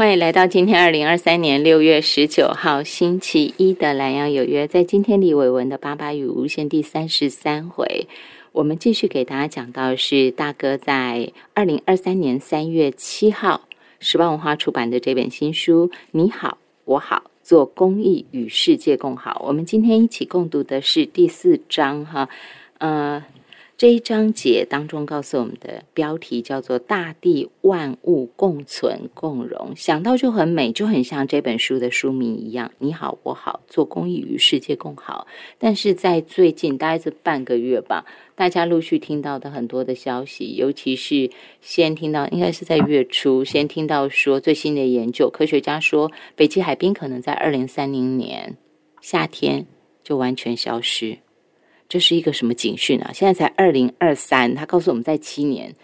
欢迎来到今天二零二三年六月十九号星期一的蓝洋有约。在今天李伟文的八八与无限第三十三回，我们继续给大家讲到是大哥在二零二三年三月七号时报文化出版的这本新书《你好，我好，做公益与世界共好》。我们今天一起共读的是第四章哈，呃。这一章节当中告诉我们的标题叫做“大地万物共存共荣”，想到就很美，就很像这本书的书名一样。你好，我好，做公益与世界共好。但是在最近大概这半个月吧，大家陆续听到的很多的消息，尤其是先听到，应该是在月初，先听到说最新的研究，科学家说北极海冰可能在二零三零年夏天就完全消失。这是一个什么警讯啊？现在才二零二三，他告诉我们在七年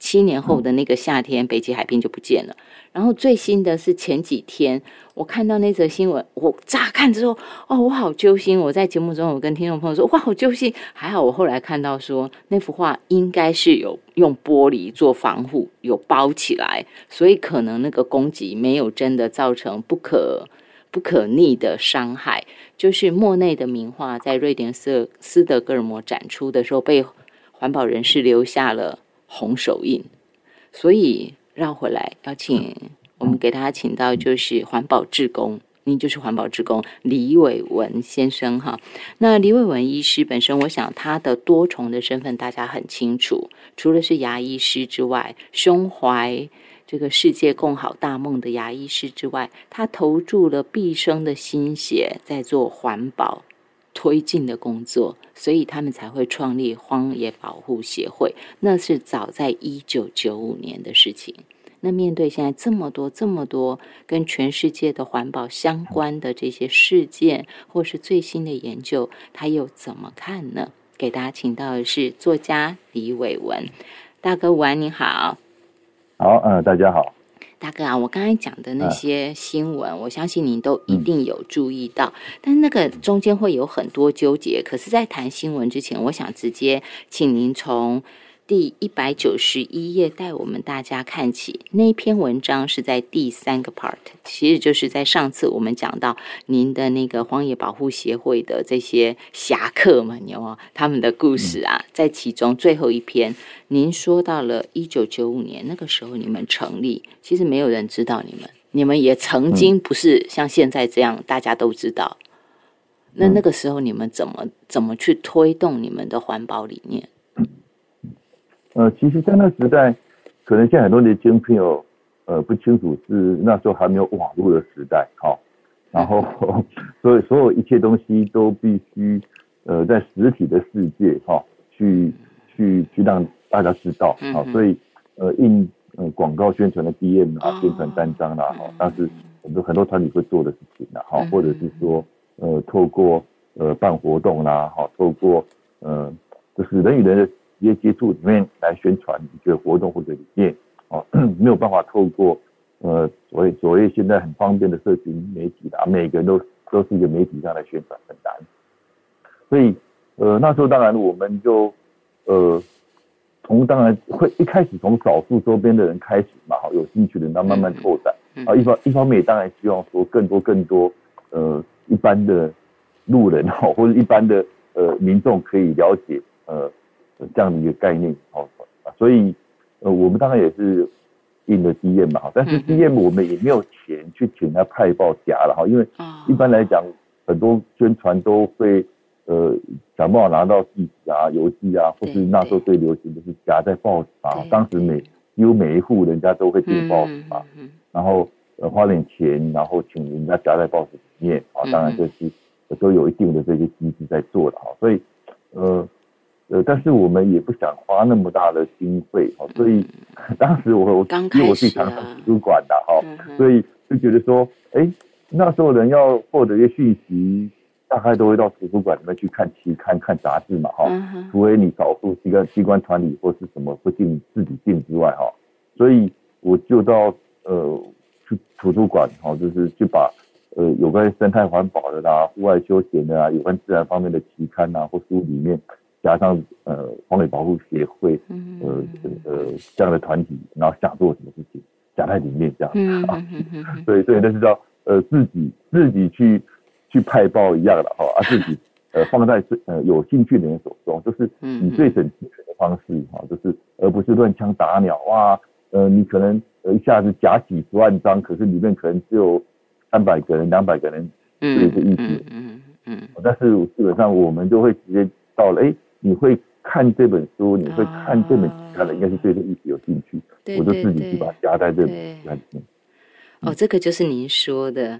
七年后的那个夏天，北极海冰就不见了。然后最新的是前几天，我看到那则新闻，我乍看之后，哦，我好揪心。我在节目中，我跟听众朋友说，哇，好揪心。还好我后来看到说，那幅画应该是有用玻璃做防护，有包起来，所以可能那个攻击没有真的造成不可。不可逆的伤害，就是莫内的名画在瑞典斯斯德哥尔摩展出的时候，被环保人士留下了红手印。所以绕回来，邀请我们给大家请到，就是环保志工，您就是环保志工李伟文先生哈。那李伟文医师本身，我想他的多重的身份大家很清楚，除了是牙医师之外，胸怀。这个世界共好大梦的牙医师之外，他投注了毕生的心血在做环保推进的工作，所以他们才会创立荒野保护协会。那是早在一九九五年的事情。那面对现在这么多、这么多跟全世界的环保相关的这些事件，或是最新的研究，他又怎么看呢？给大家请到的是作家李伟文大哥，晚你好。好，嗯，大家好，大哥啊，我刚才讲的那些新闻，我相信您都一定有注意到，但那个中间会有很多纠结。可是，在谈新闻之前，我想直接请您从。第一百九十一页带我们大家看起那篇文章是在第三个 part，其实就是在上次我们讲到您的那个荒野保护协会的这些侠客们有他们的故事啊，在其中最后一篇，您说到了一九九五年那个时候你们成立，其实没有人知道你们，你们也曾经不是像现在这样大家都知道。那那个时候你们怎么怎么去推动你们的环保理念？呃，其实，在那时代，可能现在很多年轻朋友，呃，不清楚是那时候还没有网络的时代，好，然后，所以所有一切东西都必须，呃，在实体的世界，哈，去去去让大家知道，好，所以，呃，印呃广告宣传的 DM 啊，宣传单张啦，哈，当时很多很多团体会做的事情啦，哈，或者是说，呃，透过呃办活动啦，哈，透过呃，就是人与人的。直接接触里面来宣传一个活动或者理念，哦，没有办法透过呃所谓所谓现在很方便的社群媒体啊，每个人都都是一个媒体上来宣传很难，所以呃那时候当然我们就呃从当然会一开始从少数周边的人开始嘛，好有兴趣的人，然后慢慢拓展啊一方一方面也当然希望说更多更多呃一般的路人哈或者一般的呃民众可以了解呃。这样的一个概念，哦，所以，呃，我们当然也是印了 DM 嘛，哈，但是 DM 我们也没有钱去请他派报夹了，哈，因为一般来讲，很多宣传都会，呃，想办法拿到地址啊、邮寄啊，或是那时候最流行的是夹在报纸啊，当时每几乎每一户人家都会订报纸嘛，然后呃花点钱，然后请人家夹在报纸里面，啊，当然就是都有一定的这些机制在做的，哈，所以，呃。呃，但是我们也不想花那么大的经费，哈，所以当时我我因为我自己常常图书馆的，哈，所以就觉得说，哎，那时候人要获得一些讯息，大概都会到图书馆里面去看期刊、看杂志嘛，哈，除非你少数机关机关团体或是什么不进自己进之外，哈，所以我就到呃去图书馆，哈，就是去把呃有关生态环保的啦、户外休闲的啊、有关自然方面的期刊啊或书里面。加上呃荒野保护协会，呃呃这样的团体，然后想做什么事情，夹在里面这样。嗯嗯嗯嗯，对 对，那是叫呃自己自己去去派报一样的哈，啊自己呃 放在最呃有兴趣的人手中，就是以最省资源的方式哈，就是而不是乱枪打鸟哇，呃你可能呃一下子夹几十万张，可是里面可能只有三百个人、两百个人对这意思。嗯嗯嗯。但是基本上我们就会直接到了，哎，你会。看这本书，你会看这本其他的，应该是对这议题有兴趣，我就自己去把它加在这里面。哦，这个就是您说的，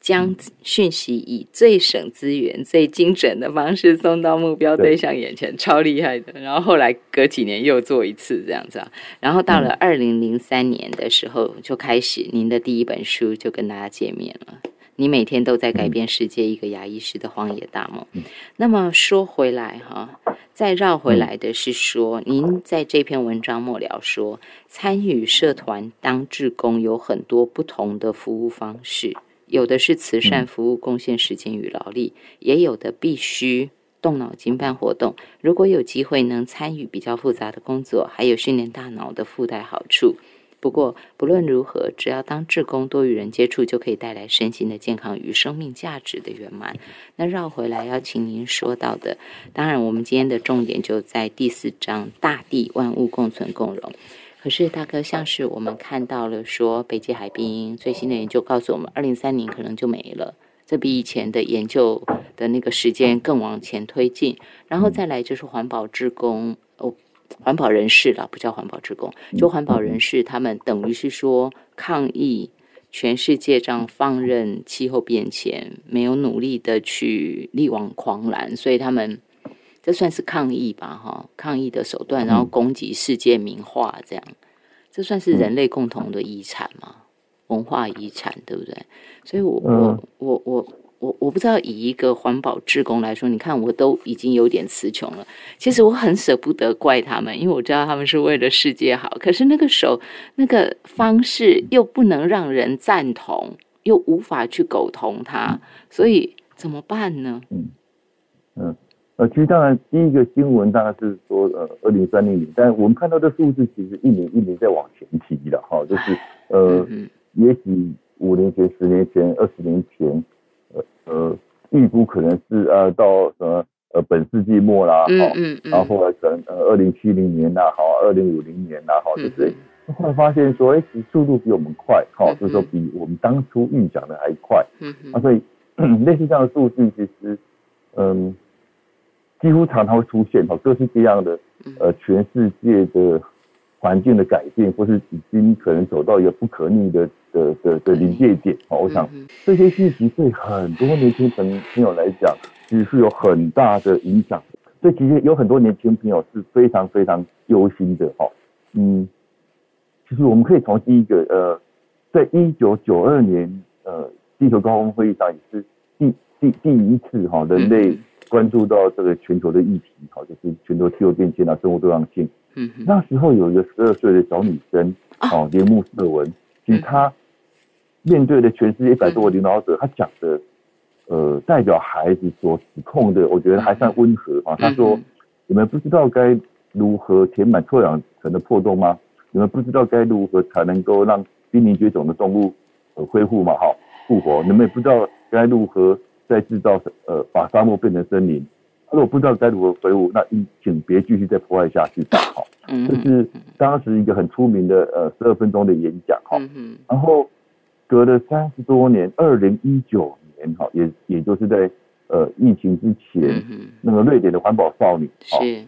将讯息以最省资源、最精准的方式送到目标对象眼前，超厉害的。然后后来隔几年又做一次这样子啊，然后到了二零零三年的时候，就开始您的第一本书就跟大家见面了。你每天都在改变世界，一个牙医师的荒野大梦。那么说回来哈，再绕回来的是说，您在这篇文章末了说，参与社团当志工有很多不同的服务方式，有的是慈善服务，贡献时间与劳力，也有的必须动脑筋办活动。如果有机会能参与比较复杂的工作，还有训练大脑的附带好处。不过，不论如何，只要当志工多与人接触，就可以带来身心的健康与生命价值的圆满。那绕回来要请您说到的，当然我们今天的重点就在第四章“大地万物共存共荣”。可是大哥，像是我们看到了说，北极海冰最新的研究告诉我们，二零三零可能就没了，这比以前的研究的那个时间更往前推进。然后再来就是环保志工哦。环保人士了，不叫环保职工，就环保人士，他们等于是说抗议全世界这样放任气候变迁，没有努力的去力挽狂澜，所以他们这算是抗议吧，哈，抗议的手段，然后攻击世界名画，这样，这算是人类共同的遗产吗？文化遗产，对不对？所以我我我我。我我我不知道以一个环保志工来说，你看我都已经有点词穷了。其实我很舍不得怪他们，因为我知道他们是为了世界好。可是那个手那个方式又不能让人赞同，又无法去苟同他，所以怎么办呢？嗯嗯呃，其实当然第一个新闻当然是说呃二零三零年，但我们看到的数字其实一年一年在往前提的哈，就是呃也许五年前、十年前、二十年前。呃，预估可能是呃到什么呃本世纪末啦，好，然后后来可能呃二零七零年呐，好，二零五零年呐，好，就是后来发现说，哎，其实速度比我们快，好，就是说比我们当初预想的还快，嗯啊，所以 类似这样的数据，其实嗯，几乎常常会出现，哈，各式各样的呃全世界的环境的改变，或是已经可能走到一个不可逆的。的的的临界点哦，我想这些信息对很多年轻朋朋友来讲，其实是有很大的影响。所以其实有很多年轻朋友是非常非常忧心的哦。嗯，其实我们可以从第一个呃，在一九九二年呃地球高峰会议上也是第第第一次哈，人类关注到这个全球的议题，好，就是全球气候变迁啊，生物多样性。嗯，那时候有一个十二岁的小女生哦，铃木色文，其实她。面对的全世界一百多个领导者，她讲的，呃，代表孩子所指控的，我觉得还算温和啊。她说：“你们不知道该如何填满臭氧层的破洞吗？你们不知道该如何才能够让濒临绝种的动物呃恢复嘛？哈，复活。你们也不知道该如何再制造呃把沙漠变成森林。如果不知道该如何回复，那请别继续再破坏下去。好，这是当时一个很出名的呃十二分钟的演讲。哈，然后。隔了三十多年，二零一九年哈，也也就是在呃疫情之前，那个瑞典的环保少女是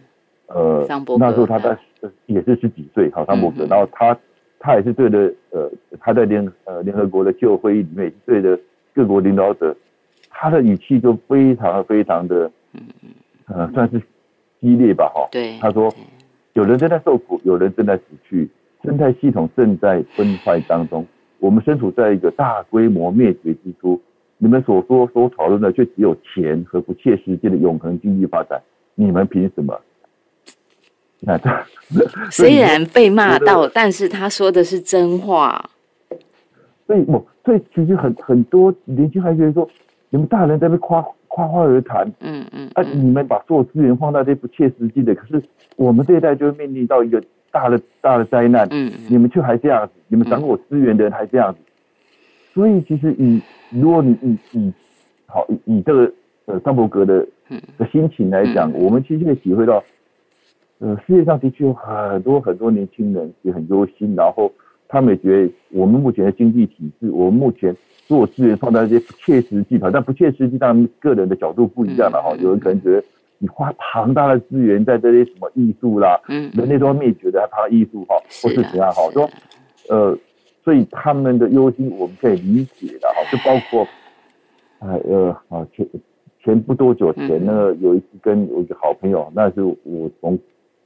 呃那时候她在也是十几岁哈，桑伯格，然后她她也是对着呃她在联呃联合国的气候会议里面对着各国领导者，她的语气就非常非常的呃算是激烈吧哈，对，他说有人正在受苦，有人正在死去，生态系统正在崩坏当中。我们身处在一个大规模灭绝之初，你们所说所讨论的却只有钱和不切实际的永恒经济发展，你们凭什么？那他虽然被骂到，但是他说的是真话。所以，我所以其实很很多年轻孩子说，你们大人在那夸夸夸而谈，嗯嗯，啊，你们把所有资源放在这不切实际的，可是我们这一代就会面临到一个。大的大的灾难，嗯你们却还这样子，你们掌握资源的人还这样子，所以其实以如果你以以好以以这个呃张伯格的嗯。的心情来讲，嗯。我们其实可以体会到，呃，世界上的确有很多很多年轻人也很忧心，然后他们也觉得我们目前的经济体制，我们目前所有资源放在一些不切实际的，但不切实际当然个人的角度不一样了哈，嗯有人可能觉得你花庞大的资源在这些什么艺术啦，嗯，人类都要灭绝的，还怕艺术哈，或是啊怎样哈，是说啊呃，所以他们的忧心我们可以理解的哈，就包括，呃呃啊前前不多久前呢有一次跟我一个好朋友，那是我从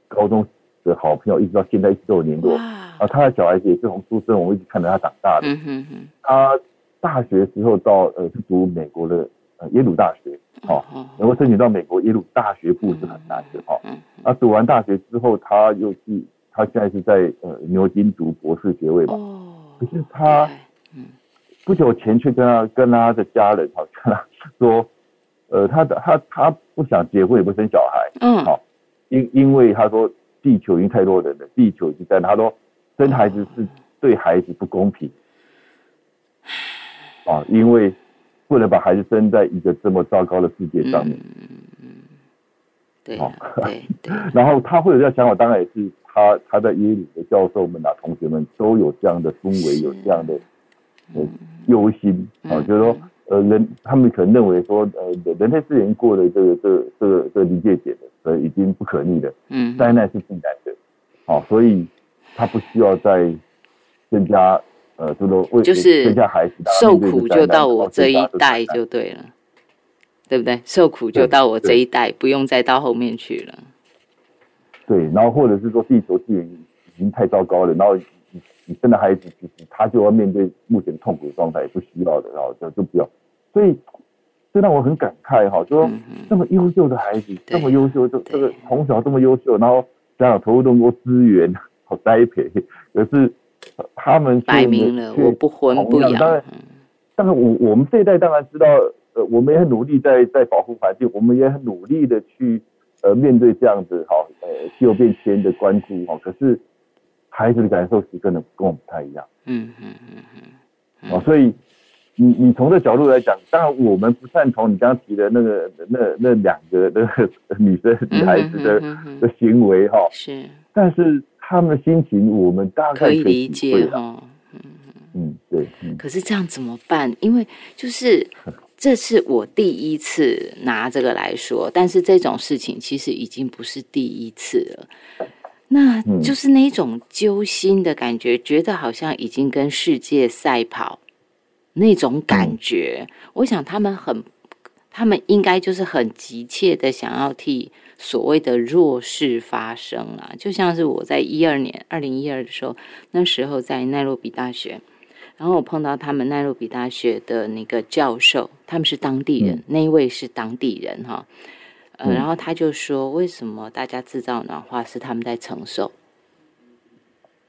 高中的好朋友一直到现在一直都有联络，啊，他的小孩子也是从出生我们一直看着他长大的，嗯哼哼，他大学时候到呃是读美国的呃耶鲁大学，哦，哦，能够申请到美国耶鲁大学部是很难的哈。嗯那读完大学之后，他又去，他现在是在呃牛津读博士学位吧。哦，可是他嗯。不久前却跟他跟他的家人好跟他说，呃，他的他他不想结婚也不生小孩，嗯。好因因为他说地球已经太多人了，地球已经在，他说生孩子是对孩子不公平，啊，因为不能把孩子生在一个这么糟糕的世界上面。对哦啊对对，然后他会有这样想法，当然也是他他在耶鲁的教授们啊、同学们都有这样的氛围，有这样的呃忧心啊，嗯就是说呃人他们可能认为说呃人人类资源过了这个这个这个这个临界点了，呃已经不可逆了，嗯。灾难是必然的，好、所以他不需要再增加呃这个为就是增加孩子受苦就到我这一代就对了，对不对？受苦就到我这一代，不用再到后面去了。对，然后或者是说地球资源已经太糟糕了，然后你你生的孩子其实他就要面对目前痛苦的状态，不需要的，然后就就不要，所以这让我很感慨哈，说这么优秀的孩子，这么优秀，这这个从小这么优秀，然后家长投入那么多资源，好栽培，可是他们却摆明了我不婚不养当然，当然我我们这一代当然知道，呃，我们也很努力在在保护环境，我们也很努力的去呃面对这样子哈呃气候变迁的关注哈，可是孩子的感受是跟的跟我们不太一样嗯嗯嗯嗯啊，所以你你从这角度来讲，当然我们不赞同你刚刚提的那个那那两个那个女生女孩子的、的行为哈，是但是他们的心情我们大概可以理解哈。嗯对嗯可是这样怎么办？因为就是这是我第一次拿这个来说，但是这种事情其实已经不是第一次了。那嗯就是那一种揪心的感觉，觉得好像已经跟世界赛跑那种感觉。我想他们很，他们应该就是很急切的想要替所谓的弱势发声啊，就像是我在一二年，二零一二的时候，那时候在奈洛比大学。然后我碰到他们奈洛比大学的那个教授，他们是当地人，那一位是当地人哈，呃，嗯然后他就说，为什么大家制造暖化是他们在承受？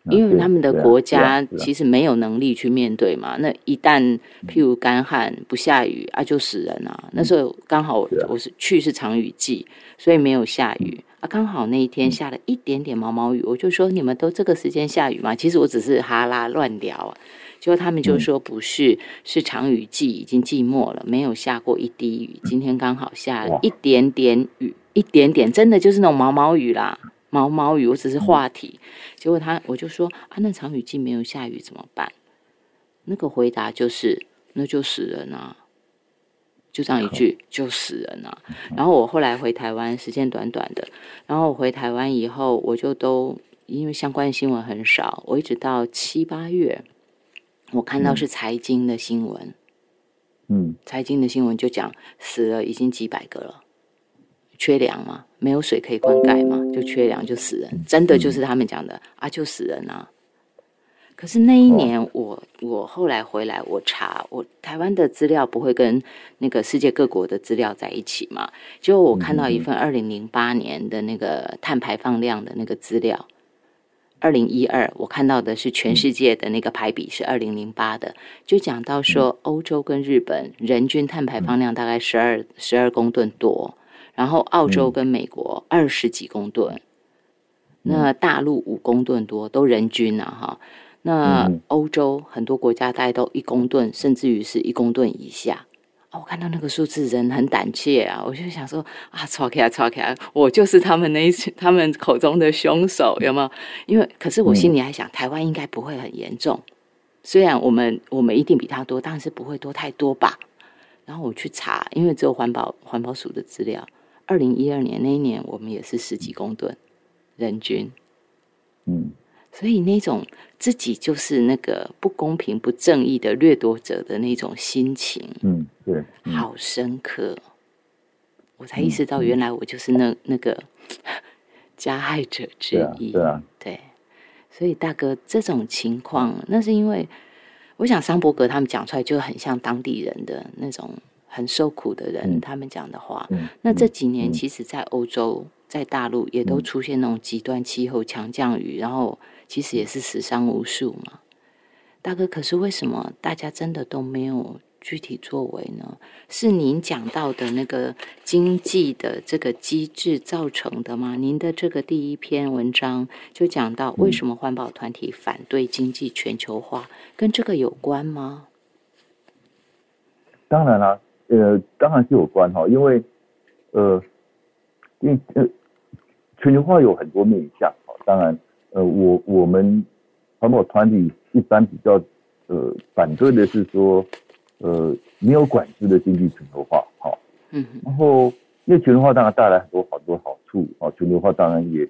因为他们的国家其实实没有能力去面对嘛。那一旦譬如干旱不下雨啊，就死人啊。那时候刚好我是去是长雨季，所以没有下雨啊。刚好那一天下了一点点毛毛雨，我就说你们都这个时间下雨吗？其实我只是哈拉乱聊啊。结果他们就说不是，是长雨季已经寂寞了，没有下过一滴雨。今天刚好下了一点点雨，一点点，真的就是那种毛毛雨啦，毛毛雨。我只是话题。结果他我就说啊，那长雨季没有下雨怎么办？那个回答就是那就死人啊，就这样一句就死人啊。然后我后来回台湾，时间短短的，然后我回台湾以后，我就都因为相关新闻很少，我一直到七八月，我看到是财经的新闻，嗯。财经的新闻就讲死了已经几百个了，缺粮嘛，没有水可以灌溉嘛，就缺粮就死人，真的就是他们讲的啊，就死人啊。可是那一年我我后来回来，我查我台湾的资料不会跟那个世界各国的资料在一起嘛？结果我看到一份二零零八年的那个碳排放量的那个资料，二零一二我看到的是全世界的那个排比是二零零八的，就讲到说欧洲跟日本人均碳排放量大概十二十二公吨多，然后澳洲跟美国二十几公吨。那大陆五公吨多，都人均啊哈。那欧洲很多国家大概都一公吨，甚至于是一公吨以下。我看到那个数字，人很胆怯啊！我就想说啊，超开啊，超开！我就是他们那一他们口中的凶手，有没有？因为可是我心里还想，台湾应该不会很严重。虽然我们我们一定比他多，但是不会多太多吧？然后我去查，因为只有环保环保署的资料，二零一二年那一年，我们也是十几公吨人均。嗯。所以那种自己就是那个不公平、不正义的掠夺者的那种心情，嗯，对，好深刻。我才意识到，原来我就是那那个 加害者之一。对啊，对。所以大哥，这种情况，那是因为我想桑伯格他们讲出来就很像当地人的那种很受苦的人，他们讲的话。那这几年，其实，在欧洲、在大陆也都出现那种极端气候、强降雨，然后。其实也是死伤无数嘛，大哥。可是为什么大家真的都没有具体作为呢？是您讲到的那个经济的这个机制造成的吗？您的这个第一篇文章就讲到为什么环保团体反对经济全球化，跟这个有关吗？当然啦，呃，当然是有关哈，因为呃，因呃，全球化有很多面向哈，当然。呃，我我们环保团体一般比较呃反对的是说，呃，没有管制的经济全球化，好，嗯，然后因为全球化当然带来很多好多好处，啊，全球化当然也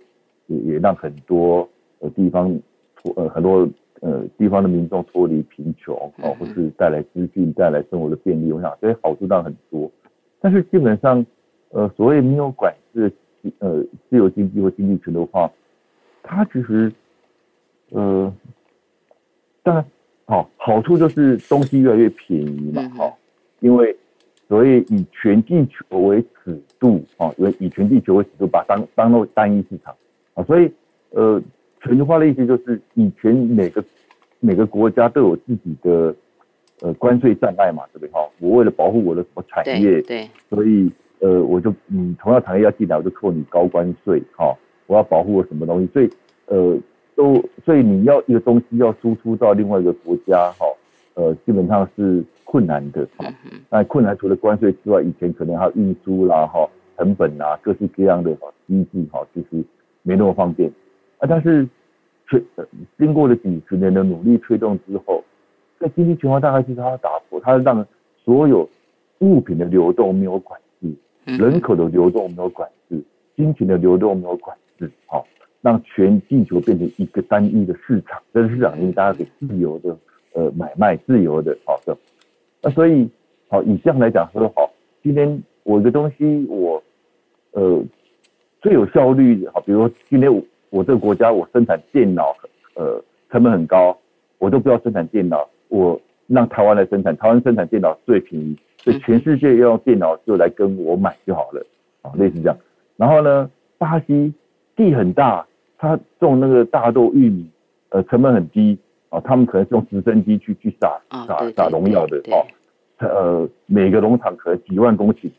也也让很多呃地方脱呃很多呃地方的民众脱离贫穷，啊，或是带来资讯带来生活的便利，我想这些好处当然很多，但是基本上呃所谓没有管制呃自由经济或经济全球化。它其实，呃，当然，好好处就是东西越来越便宜嘛，哈，因为所谓以全地球为尺度，啊，因为以全地球为尺度，把当当做单一市场，啊，所以，呃，全球化的意思就是以前每个每个国家都有自己的呃关税障碍嘛，对不对？哈，我为了保护我的什么产业，对，所以呃，我就嗯，同样产业要进来，我就扣你高关税，哈。我要保护我什么东西，所以呃，都所以你要一个东西要输出到另外一个国家，哈，呃，基本上是困难的，哈。那困难除了关税之外，以前可能还有运输啦，哈，成本啊，各式各样的哈机制，哈，其实没那么方便啊。但是推经过了几十年的努力推动之后，在经济情况大概就是它打破，它让所有物品的流动没有管制，人口的流动没有管制，金钱的流动没有管。好，让全地球变成一个单一的市场，这个市场因大家可以自由的呃买卖，自由的好的。那所以好以这样来讲说好，今天我一个东西我呃最有效率好，比如说今天我我这个国家我生产电脑呃成本很高，我都不要生产电脑，我让台湾来生产，台湾生产电脑最便宜，所以全世界要用电脑就来跟我买就好了啊，类似这样。然后呢，巴西。地很大，他种那个大豆、玉米，呃，成本很低啊。他们可能是用直升机去去撒撒撒农药的哦。呃，每个农场可能几万公顷，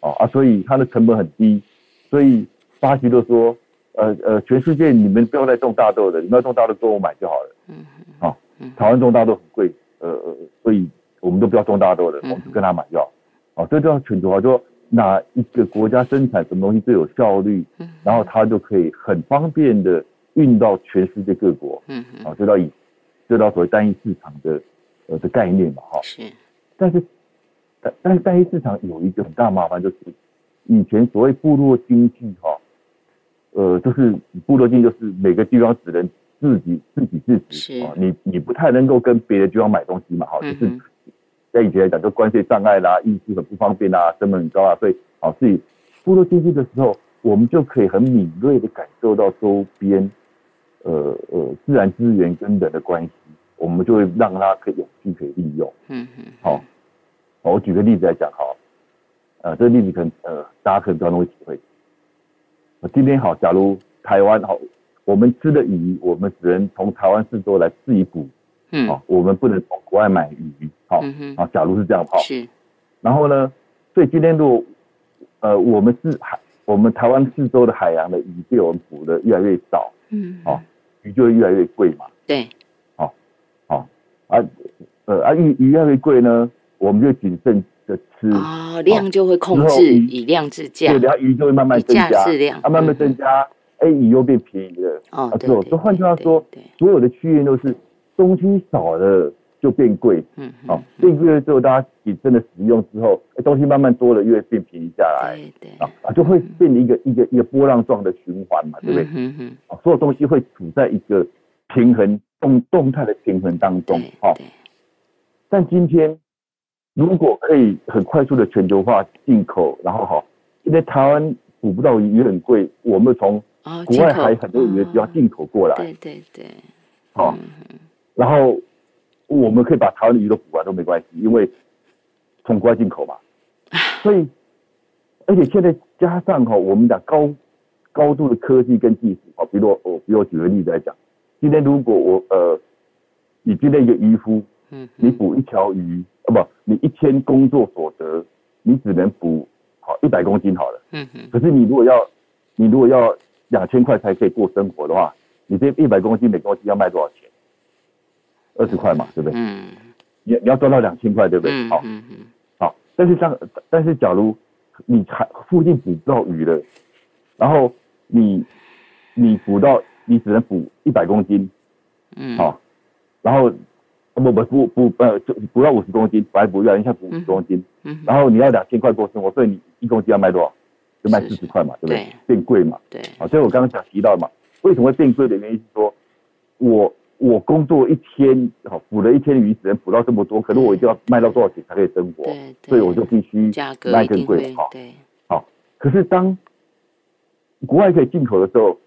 啊啊，所以它的成本很低。所以巴西都说，呃呃，全世界你们不要再种大豆了，你们要种大豆跟我买就好了。嗯嗯。啊，台湾种大豆很贵，呃呃，所以我们都不要种大豆了，我们就跟他买药。啊，这叫全球化，就说。哪一个国家生产什么东西最有效率，然后它就可以很方便的运到全世界各国，嗯，啊，就到以，就到所谓单一市场的呃的概念嘛，哈，是，但是，但但是单一市场有一个很大麻烦，就是以前所谓部落经济，哈，呃，就是部落经济就是每个地方只能自己自给自足，啊，你你不太能够跟别的地方买东西嘛，哈，就是。在以前来讲，就关税障碍啦，运输很不方便啦，成本很高啊，所以，好，所以部落经济的时候，我们就可以很敏锐的感受到周边，呃呃，自然资源跟人的关系，我们就会让它可以有序可以利用。嗯嗯。好，我举个例子来讲，好，呃，这个例子可能呃，大家可能比较容易体会。今天好，假如台湾好，我们吃的鱼，我们只能从台湾四周来自己捕。嗯，好，我们不能从国外买鱼，好，啊，假如是这样，好，是，然后呢，所以今天如果，呃，我们是海，我们台湾四周的海洋的鱼被我们捕的越来越少，嗯，哦，鱼就会越来越贵嘛。对，哦，哦，啊，呃啊，鱼鱼越来越贵呢，我们就谨慎的吃，哦，量就会控制，以量制价对，，然后鱼就会慢慢增加，适量，啊，慢慢嗯增加，哎，鱼又变便宜了。哦，啊，对所以换句话说，对所有的区域都是东西少了就变贵，嗯，哦嗯，变贵了之后，大家谨慎的使用之后，哎东西慢慢多了，又会变便宜下来，对对，啊啊，就会变成一个一个一个波浪状的循环嘛，对不对？嗯哼哼，啊，所有东西会处在一个平衡动动态的平衡当中对，哦。但今天如果可以很快速的全球化进口，然后哈，因为台湾捕不到鱼鱼很贵，我们从哦，国外还很多鱼的地方哦进口过来，对对对，哦，嗯然后我们可以把台湾的鱼都捕完都没关系，因为从国外进口嘛，所以而且现在加上哈，我们讲高高度的科技跟技术啊，比如我比如我举个例子来讲，今天如果我呃，你今天一个渔夫，嗯，你捕一条鱼啊不，你一天工作所得，你只能捕好一百公斤好了。可是你如果要，你如果要两千块才可以过生活的话，你这一百公斤每公斤要卖多少钱？二十块嘛，对不对？嗯你你要赚到两千块，对不对？嗯好，嗯嗯，好。但是像，但是假如你还附近捕不到鱼了，然后你你捕到你只能捕一百公斤，嗯，好，然后不不不捕呃就捕到五十公斤，本来捕越来越像捕五十公斤，嗯，然后你要两千块过生活，所以你一公斤要卖多少？就卖四十块嘛，对不对对？变贵嘛。对，啊，所以我刚刚讲提到嘛，为什么会变贵的原因是说，我我工作一天，好捕了一天鱼，只能捕到这么多，可是我一定要卖到多少钱才可以生活，对，所以我就必须卖更贵好，对，可是当国外可以进口的时候，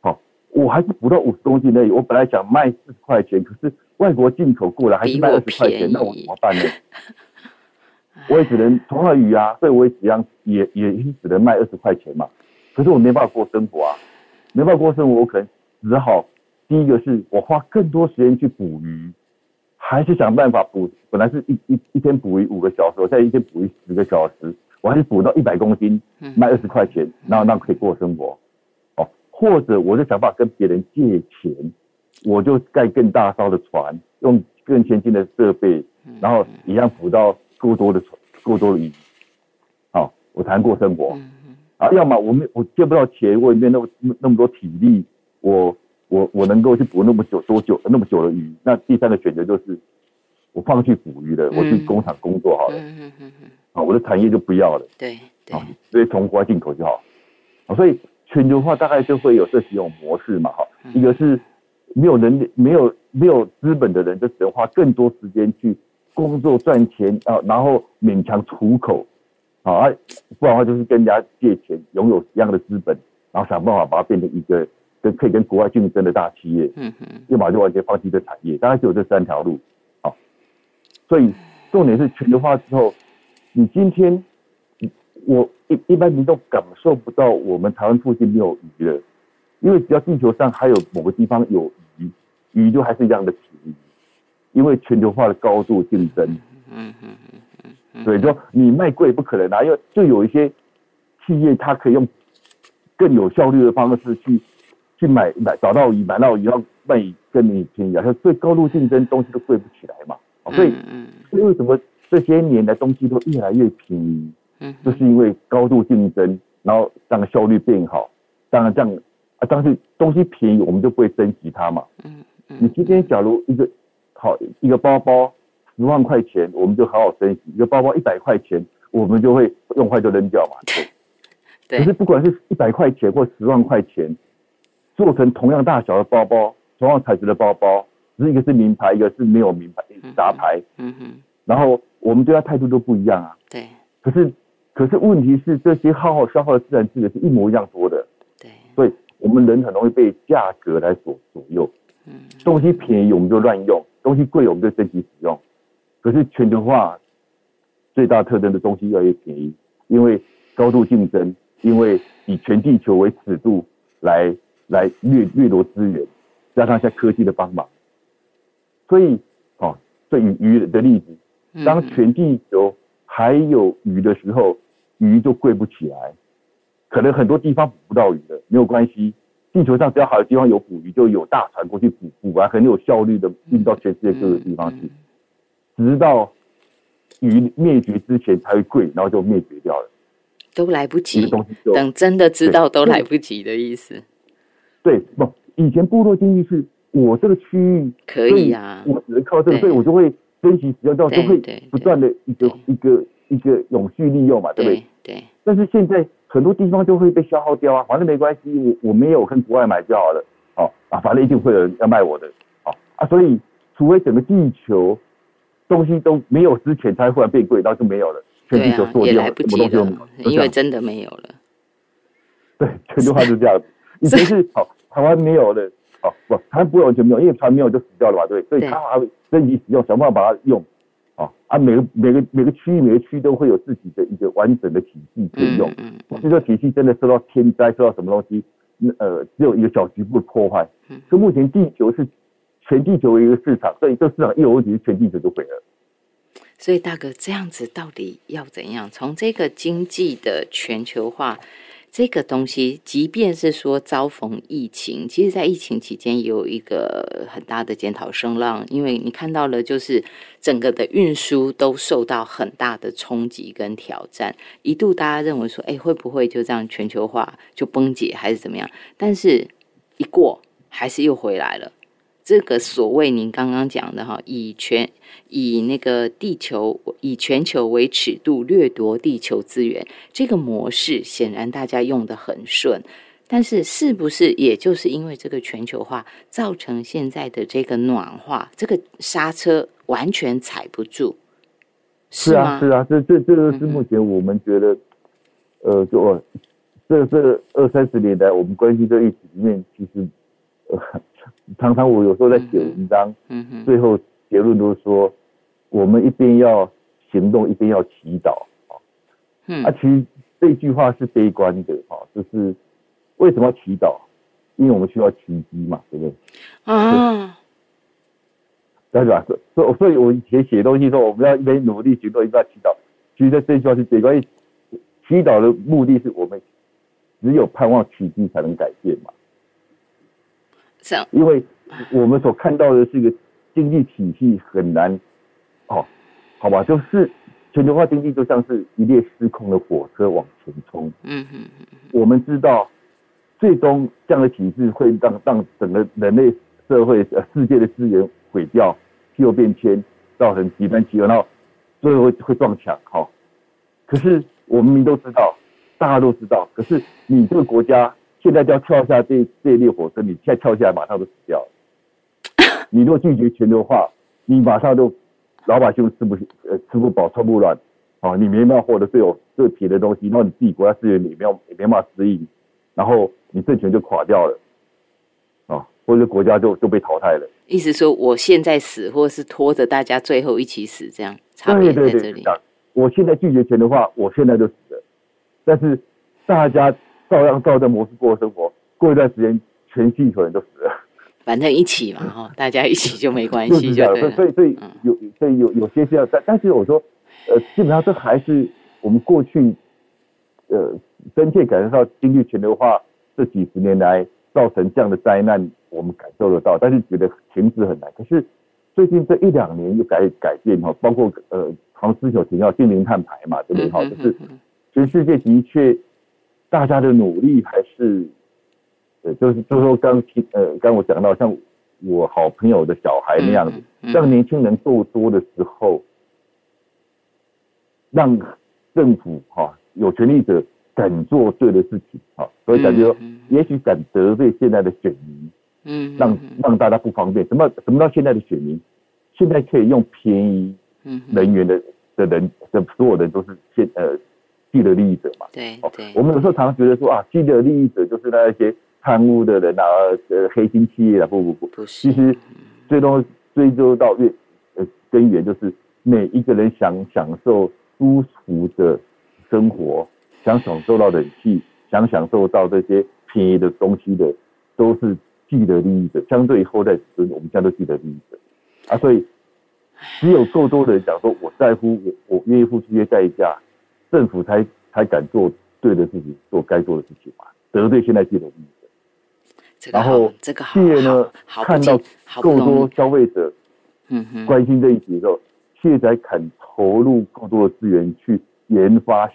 好，我还是捕到五十公斤而已。我本来想卖四十块钱，可是外国进口过来还是卖二十块钱，那我怎么办呢？我也只能同样的鱼啊，所以我也只样也也只能卖二十块钱嘛。可是我没办法过生活啊，没办法过生活，我可能只好第一个是我花更多时间去捕鱼，还是想办法捕。本来是一一一天捕鱼五个小时，我现在一天捕鱼十个小时，我还是捕到一百公斤，嗯卖二十块钱，然后那可以过生活。哦，或者我就想办法跟别人借钱，我就盖更大艘的船，用更先进的设备，嗯然后一样捕到够多的船够多的鱼，好、我才能过生活。啊，要么我没我借不到钱，我也没有那么那么多体力，我我我能够去捕那么久多久那么久的鱼。那第三个选择就是我放弃捕鱼了，我去嗯工厂工作好了，嗯嗯嗯嗯，啊，我的产业就不要了，对对。啊，所以从国外进口就好。啊，所以全球化大概就会有这几种模式嘛，哈，嗯。一个是没有能力、没有没有资本的人，就只能花更多时间去工作赚钱啊，然后勉强糊口，啊，不然的话就是跟人家借钱，拥有一样的资本，然后想办法把它变成一个跟可以跟国外竞争的大企业，嗯哼要么就完全放弃这产业，大概就有这三条路。好，所以重点是全球化之后，你今天我一一般民众感受不到我们台湾附近没有鱼了，因为只要地球上还有某个地方有鱼，鱼就还是一样的便宜，因为全球化的高度竞争。嗯嗯嗯，对，就你卖贵不可能啊，因为就有一些企业它可以用更有效率的方式去去买买找到鱼，买到鱼，然后卖跟你便宜啊，所以高度竞争东西都贵不起来嘛。哦所以嗯所以为什么这些年的东西都越来越便宜？嗯就是因为高度竞争，然后让效率变好。当然这样啊，但是东西便宜，我们就不会珍惜它嘛。嗯你今天假如一个好一个包包十万块钱，我们就好好珍惜；一个包包一百块钱，我们就会用坏就扔掉嘛。对对可是不管是一百块钱或十万块钱，做成同样大小的包包，同样材质的包包，只是一个是名牌，一个是没有名牌杂牌，嗯嗯然后我们对它态度都不一样啊。对。可是可是问题是，这些耗耗消耗的自然资源是一模一样多的，对，所以我们人很容易被价格来左左右。嗯。东西便宜我们就乱用，东西贵我们就珍惜使用。可是全球化最大特征的东西越来越便宜，因为高度竞争，因为以全地球为尺度来来掠掠夺资源，加上一下科技的帮忙，所以哦，这鱼鱼的例子，嗯，当全地球还有鱼的时候，鱼就贵不起来。可能很多地方捕不到鱼的，没有关系，地球上只要好的地方有捕鱼，就有大船过去捕捕完，很有效率的运到全世界各个地方去，直到鱼灭绝之前才会贵，然后就灭绝掉了，都来不及。等真的知道都来不及的意思。对，不，以前部落经济是我这个区域可以啊，我只能靠这个，所以我就会珍惜使用到，就会不断的一个一个一个永续利用嘛，对不对？对。但是现在。很多地方就会被消耗掉啊，反正没关系，我我没有跟国外买就好了，哦啊，反正一定会有人要卖我的，哦啊，所以除非整个地球东西都没有之前，才忽然变贵，然后就没有了，全地球做掉，什么东西都因为真的没有了。对，全句话是这样子。以前是好，台湾没有的，哦不，台湾不会完全没有，因为船没有就死掉了嘛，对？所以它还会珍惜使用，想办法把它用。啊，每个每个每个区域每个区都会有自己的一个完整的体系可以用。嗯嗯。这个体系真的受到天灾，受到什么东西，呃，只有一个小局部破坏。嗯。所以目前地球是全地球的一个市场，所以这市场一有问题，全地球就毁了。所以大哥这样子到底要怎样？从这个经济的全球化。这个东西，即便是说遭逢疫情，其实，在疫情期间也有一个很大的检讨声浪，因为你看到了，就是整个的运输都受到很大的冲击跟挑战，一度大家认为说，哎，会不会就这样全球化就崩解，还是怎么样？但是一过，还是又回来了。这个所谓您刚刚讲的哈，以全以那个地球以全球为尺度掠夺地球资源，这个模式显然大家用的很顺，但是是不是也就是因为这个全球化造成现在的这个暖化，这个刹车完全踩不住？是啊，是啊，这这这个是目前我们觉得，呃，就这这二三十年来我们关心这一起里面，其实呃。常常我有时候在写文章，最后结论都是说，我们一边要行动，一边要祈祷，啊，嗯，啊，其实这句话是悲观的，哈，就是为什么要祈祷？因为我们需要奇迹嘛，对不对？啊，对吧？所以，所以我以前写东西说，我们要一边努力行动，一边要祈祷。其实这句话是悲观，祈祷的目的是我们只有盼望奇迹才能改变嘛。因为我们所看到的是一个经济体系很难，哦，好吧，就是全球化经济就像是一列失控的火车往前冲。嗯嗯嗯。我们知道，最终这样的体制会让让整个人类社会呃世界的资源毁掉，气候变迁造成极端气候，然后最后会会撞墙。好，可是我们民都知道，大家都知道，可是你这个国家。现在就要跳下这这一列火车，你现在跳下来马上就死掉了。你如果拒绝全球化，你马上就老百姓吃不呃吃不饱穿不暖，啊，你没办法获得最有最便宜的东西，然后你自己国家资源你没有也没办法适应，然后你政权就垮掉了，啊，或者国家就就被淘汰了。意思说我现在死，或是拖着大家最后一起死，这样差别在这里。我现在拒绝全球化，我现在就死了，但是大家。照样照这模式过生活，过一段时间，全地球人都死了。反正一起嘛，哈，大家一起就没关系，就对。所以，所以有，所以有有些是要，但但是我说，呃，基本上这还是我们过去，呃，深切感受到经济全球化这几十年来造成这样的灾难，我们感受得到，但是觉得停止很难。可是最近这一两年又改改变哈，包括呃，唐思有提到近零碳排嘛，对不对？哈，就是全世界的确。大家的努力还是，呃，就是就是说，刚听呃，刚我讲到像我好朋友的小孩那样子，让年轻人够多的时候，让政府哈有权利者敢做对的事情哈，所以感觉也许敢得罪现在的选民，嗯，让让大家不方便。什么什么叫现在的选民？现在可以用便宜人员的的人的所有人都是现呃。既得利益者嘛，对对，我们有时候常常觉得说啊，既得利益者就是那一些贪污的人啊，呃，黑心企业啊，不不不，不是，其实最终追究到越呃根源，就是每一个人想享受舒服的生活，想享受到冷气，想享受到这些便宜的东西的，都是既得利益者。相对于后代子孙，我们现在都既得利益者啊，所以只有够多的人讲说，我在乎，我我愿意付出一些代价。政府才才敢做对的事情，做该做的事情嘛，得罪现在既得利益者。然后这个企业呢看到更多消费者嗯哼关心这一题的时候，企业才肯投入更多的资源去研发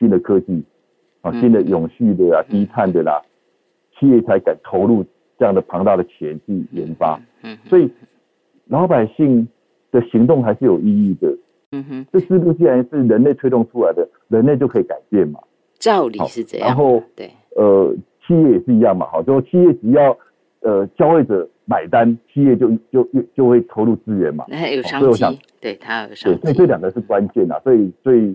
新的科技啊，新的永续的啊，低碳的啦，企业才敢投入这样的庞大的钱去研发。嗯，所以老百姓的行动还是有意义的。嗯哼，这制度既然是人类推动出来的，人类就可以改变嘛。照理是这样。然后对，呃，企业也是一样嘛。好，就企业只要呃消费者买单，企业就就就就会投入资源嘛。那有商机，对它有商机。所以这两个是关键啊。所以所以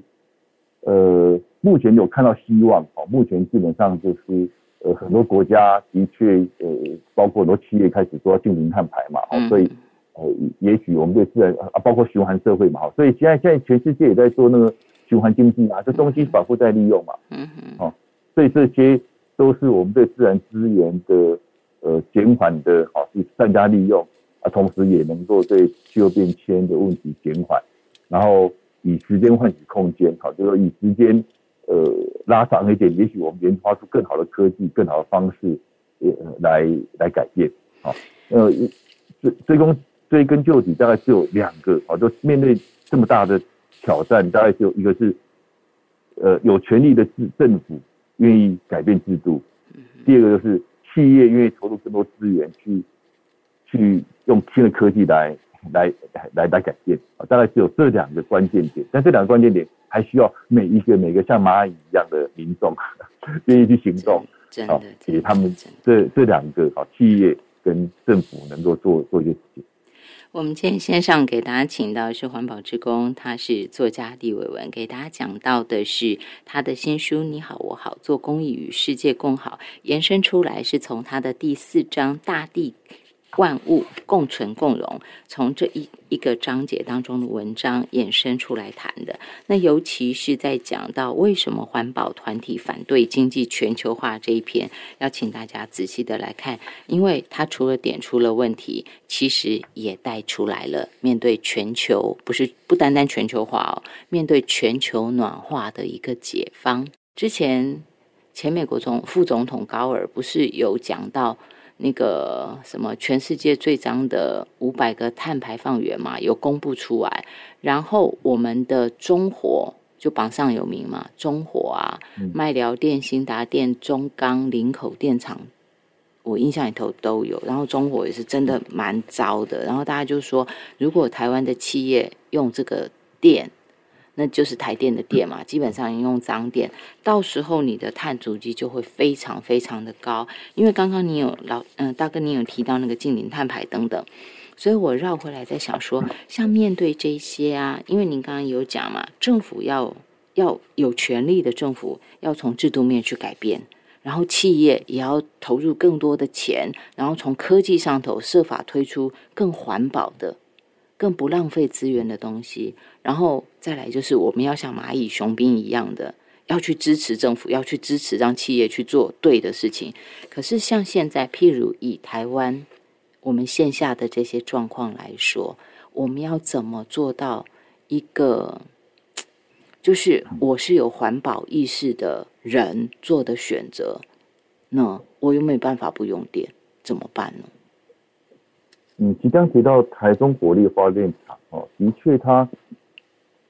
呃，目前有看到希望。好，目前基本上就是呃很多国家的确呃，包括很多企业开始说要进零碳排嘛。好，所以。呃，也许我们对自然啊，包括循环社会嘛，哈，所以现在现在全世界也在做那个循环经济啊，这东西反复在利用嘛，嗯哼，哦，所以这些都是我们对自然资源的呃减缓的，好是善加利用啊，同时也能够对气候变迁的问题减缓，然后以时间换取空间，好，就说以时间呃拉长一点，也许我们研发出更好的科技、更好的方式，呃来来改变，好，呃追追工。追根究底，大概只有两个啊，就面对这么大的挑战，大概只有一个是，呃，有权力的政政府愿意改变制度，第二个就是企业愿意投入更多资源去去用新的科技来来来来改变啊，大概只有这两个关键点，但这两个关键点还需要每一个每个像蚂蚁一样的民众 愿意去行动，好，给他们这这两个好企业跟政府能够做做一些事情。我们今天线上给大家请到的是环保职工，他是作家李伟文，给大家讲到的是他的新书《你好我好做公益与世界共好》，延伸出来是从他的第四章大地。万物共存共荣，从这一一个章节当中的文章衍生出来谈的。那尤其是在讲到为什么环保团体反对经济全球化这一篇，要请大家仔细的来看，因为它除了点出了问题，其实也带出来了面对全球不是不单单全球化哦，面对全球暖化的一个解方。之前前美国总副总统高尔不是有讲到。那个什么，全世界最脏的五百个碳排放源嘛，有公布出来。然后我们的中火就榜上有名嘛，中火啊，麦寮电、新达电、中钢、林口电厂，我印象里头都有。然后中火也是真的蛮糟的。然后大家就说，如果台湾的企业用这个电。那就是台电的电嘛，基本上用脏电，到时候你的碳足迹就会非常非常的高。因为刚刚你有老嗯大哥，你有提到那个近零碳排等等，所以我绕回来在想说，像面对这些啊，因为您刚刚有讲嘛，政府要要有权利的政府要从制度面去改变，然后企业也要投入更多的钱，然后从科技上头设法推出更环保的。更不浪费资源的东西，然后再来就是我们要像蚂蚁雄兵一样的，要去支持政府，要去支持让企业去做对的事情。可是像现在，譬如以台湾我们线下的这些状况来说，我们要怎么做到一个，就是我是有环保意识的人做的选择，那我又没办法不用电，怎么办呢？嗯，即将提到台中国力发电厂哦，的确，它，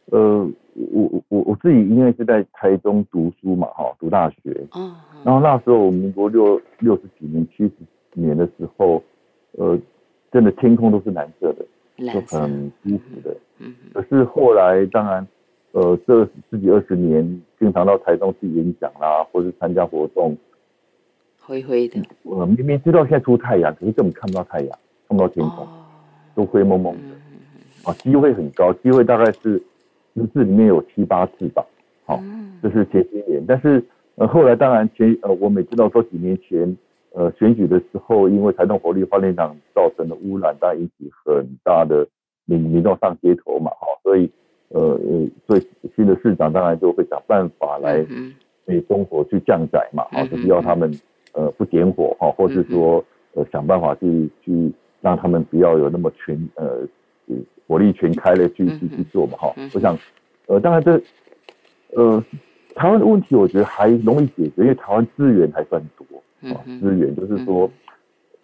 呃，我我我自己因为是在台中读书嘛，哈，读大学，嗯，然后那时候民国六六十几年、七十年的时候，呃，真的天空都是蓝色的，就很舒服的，嗯，可是后来，当然，呃，这十几二十年，经常到台中去演讲啦，或是参加活动，灰灰的，我明明知道现在出太阳，可是根本看不到太阳。看到天空都灰蒙蒙的，啊，机会很高，机会大概是十次里面有七八次吧，好，这是前些年。但是呃后来当然前呃我们也知道说几年前呃选举的时候，因为台东火力发电厂造成的污染，当然引起很大的民民众上街头嘛，哈，所以呃呃所以新的市长当然就会想办法来对中火去降载嘛，好，就是要他们呃不点火哈，或是说呃想办法去去。让他们不要有那么全呃火力全开的去去去做嘛哈，我想呃当然这呃台湾的问题我觉得还容易解决，因为台湾资源还算多啊资源就是说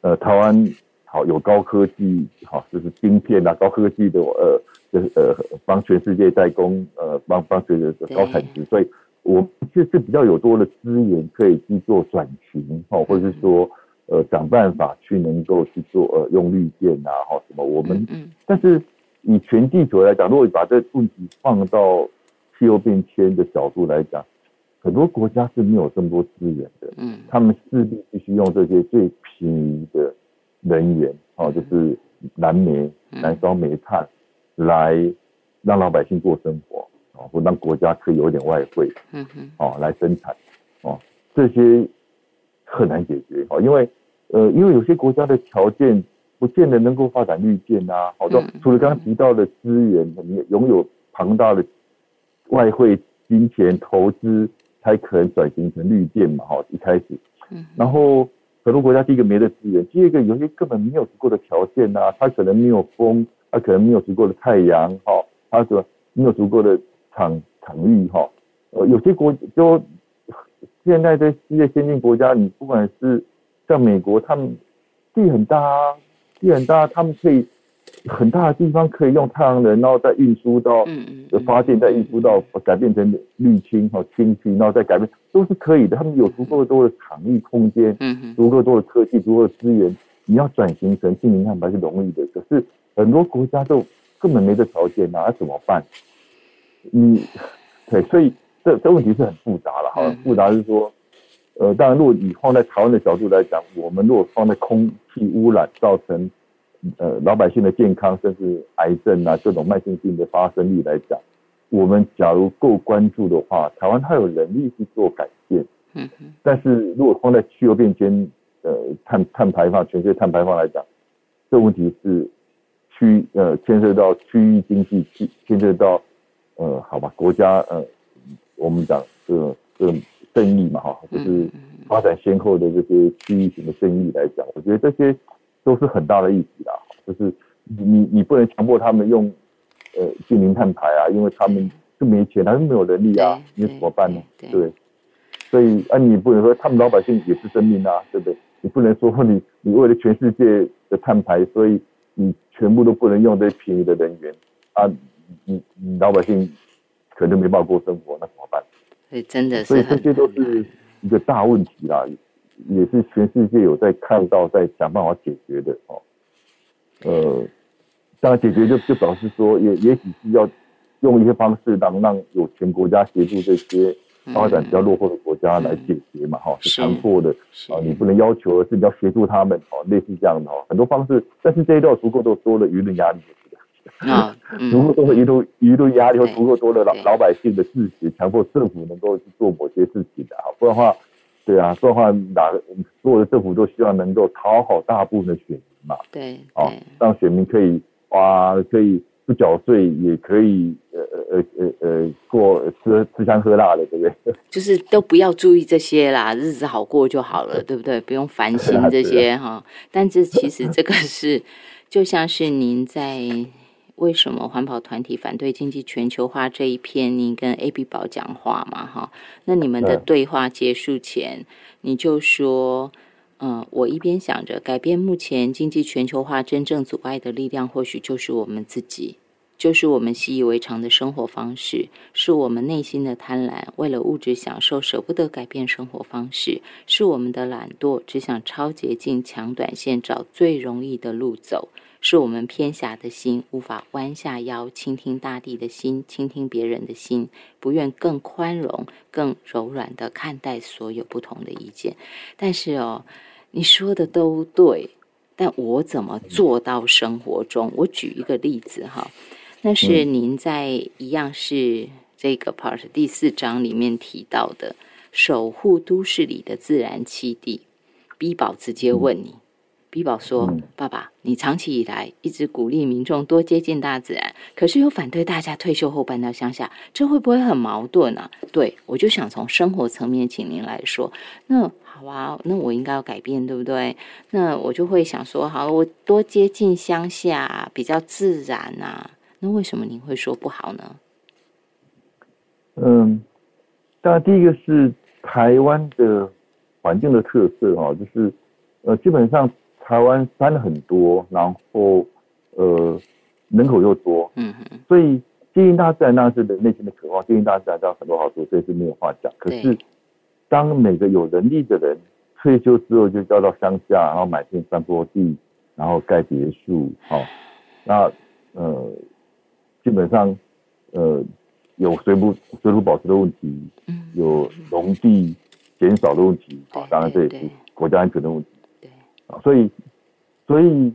呃，台湾好有高科技，哈就是晶片啊，高科技的呃，就是呃帮全世界代工，呃帮帮随着高产值，所以我就是比较有多的资源可以去做转型，哦，或者是说呃想办法去能够去做呃用绿电啊，哈什么我们，但是以全地球来讲，如果把这问题放到气候变迁的角度来讲。很多国家是没有这么多资源的，嗯，他们势必必须用这些最便宜的能源，哦，就是燃煤、燃烧煤炭，来让老百姓过生活，哦，或让国家可以有点外汇，嗯哼，哦，来生产，哦，这些很难解决，哦，因为，呃，因为有些国家的条件不见得能够发展绿电啊，好多除了刚刚提到的资源，你拥有庞大的外汇、金钱投资。才可能转型成绿电嘛，哈，一开始，嗯，然后很多国家第一个没的资源，第二个有些根本没有足够的条件呐，它可能没有风，它可能没有足够的太阳，哈，它说没有足够的场场域，哈，呃，有些国就现在在世界先进国家，你不管是像美国，他们地很大啊，地很大，他们可以。很大的地方可以用太阳能，然后再运输到发电，再运输到改变成绿氢和氢气，然后再改变都是可以的。他们有足够多的场域空间，足够多的科技，足够的资源。你要转型成净零碳排是容易的，可是很多国家都根本没这条件，那怎么办？你对，所以这这问题是很复杂了。好，复杂是说，呃，当然，如果你放在台湾的角度来讲，我们如果放在空气污染造成。呃，老百姓的健康，甚至癌症啊，这种慢性病的发生率来讲，我们假如够关注的话，台湾它有能力去做改变。嗯嗯。但是如果放在气候变迁，呃，碳碳排放，全世界碳排放来讲，这问题是区呃牵涉到区域经济，牵涉到呃，好吧，国家呃，我们讲这个这个正义嘛，哈，就是发展先后的这些区域型的正义来讲，我觉得这些。都是很大的议题啦，就是你你你不能强迫他们用呃近零碳排啊，因为他们是没钱，他们没有能力啊，你怎么办呢？对，所以啊，你不能说他们老百姓也是生命啊，对不对？你不能说你你为了全世界的碳排，所以你全部都不能用这些便宜的能源啊，你你老百姓可能没办法过生活，那怎么办？所以真的是，所以这些都是一个大问题啦。也是全世界有在看到，在想办法解决的哦。呃，当然解决就就表示说，也也许是要用一些方式，让让有钱国家协助这些发展比较落后的国家来解决嘛，哈，是强迫的啊，你不能要求，而是你要协助他们哦，类似这样的哦，很多方式，但是这一段足够多多的舆论压力，啊，足够多的舆论舆论压力和足够多的老老百姓的支持，强迫政府能够去做某些事情的啊，不然的话。对啊，不然的话，哪所有的政府都希望能够讨好大部分的选民嘛。对，哦，让选民可以哇，可以不缴税，也可以呃呃呃呃过吃吃香喝辣的，对不对？就是都不要注意这些啦，日子好过就好了，对不对？不用烦心 这些哈。但这其实这个是，就像是您在。为什么环保团体反对经济全球化这一篇？你跟 A B 宝讲话嘛，哈？那你们的对话结束前，你就说，嗯，我一边想着改变目前经济全球化真正阻碍的力量，或许就是我们自己，就是我们习以为常的生活方式，是我们内心的贪婪，为了物质享受舍不得改变生活方式，是我们的懒惰，只想超捷径、抢短线，找最容易的路走。是我们偏狭的心，无法弯下腰倾听大地的心，倾听别人的心，不愿更宽容、更柔软的看待所有不同的意见。但是哦，你说的都对，但我怎么做到生活中？我举一个例子哈，那是您在一样是这个 part 第四章里面提到的，守护都市里的自然栖地。B 宝直接问你。比宝说：“爸爸，你长期以来一直鼓励民众多接近大自然，可是又反对大家退休后搬到乡下，这会不会很矛盾啊？”对我就想从生活层面请您来说。那好啊，那我应该要改变，对不对？那我就会想说：好，我多接近乡下，比较自然啊。那为什么您会说不好呢？嗯，当然，第一个是台湾的环境的特色哦，就是呃，基本上。台湾山很多，然后呃人口又多，嗯哼，所以接近大自然那是人内心的渴望，接近大自然当然很多好处，这是没有话讲。可是对当每个有能力的人退休之后，就调到乡下，然后买片山坡地，然后盖别墅，好、那呃基本上呃有水土水土保持的问题，嗯，有农地减少的问题，对啊，当然这也是国家安全的问题。对，啊，所以所以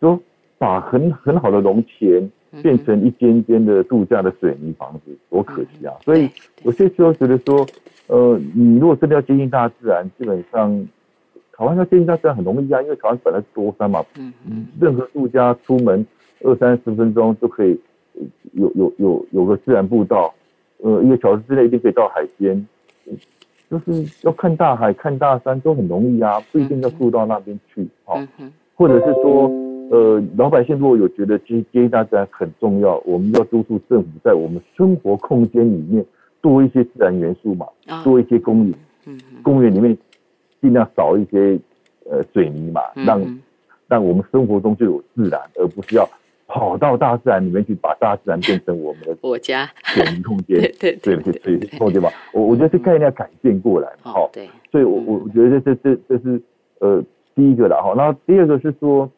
说把很很好的农田嗯变成一间间的度假的水泥房子，多可惜啊！所以对有些时候觉得说，呃，你如果真的要接近大自然，基本上台湾要接近大自然很容易啊，因为台湾本来是多山嘛，嗯嗯。任何度假出门二三十分钟就可以呃有有有有个自然步道，呃，一个小时之内一定可以到海边，呃就是要看大海、看大山都很容易啊，不一定要住到那边去哦。嗯哼，或者是说，呃，老百姓如果有觉得接接近大自然很重要，我们要督促政府在我们生活空间里面多一些自然元素嘛，啊，多一些公园，嗯哼，公园里面尽量少一些呃水泥嘛，让让我们生活中就有自然，而不是要跑到大自然里面去，把大自然变成我们的我家，水泥空间。对，对对对对空间嘛。我我觉得这概念要改变过来嘛，哈、哦，对，所以我我我觉得这这这是呃第一个啦哈，然后第二个是说，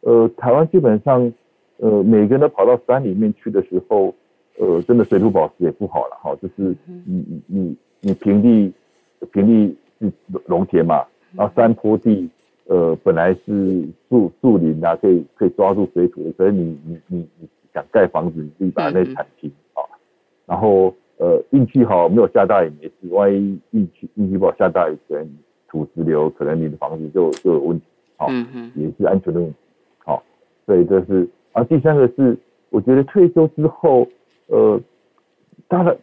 呃，台湾基本上呃每个人都跑到山里面去的时候，呃，真的水土保持也不好了哈，就是嗯你你你你平地平地是农田嘛，然后山坡地呃本来是树树林啊，可以可以抓住水土的，可是你你你你想盖房子，你自己把那铲平啊，然后呃运气好没有下大雨没事，万一运气运气不好下大雨，可能土石流，可能你的房子就就有问题，啊、嗯，也是安全的问题。好、所以这是啊，第三个是我觉得退休之后，呃，大家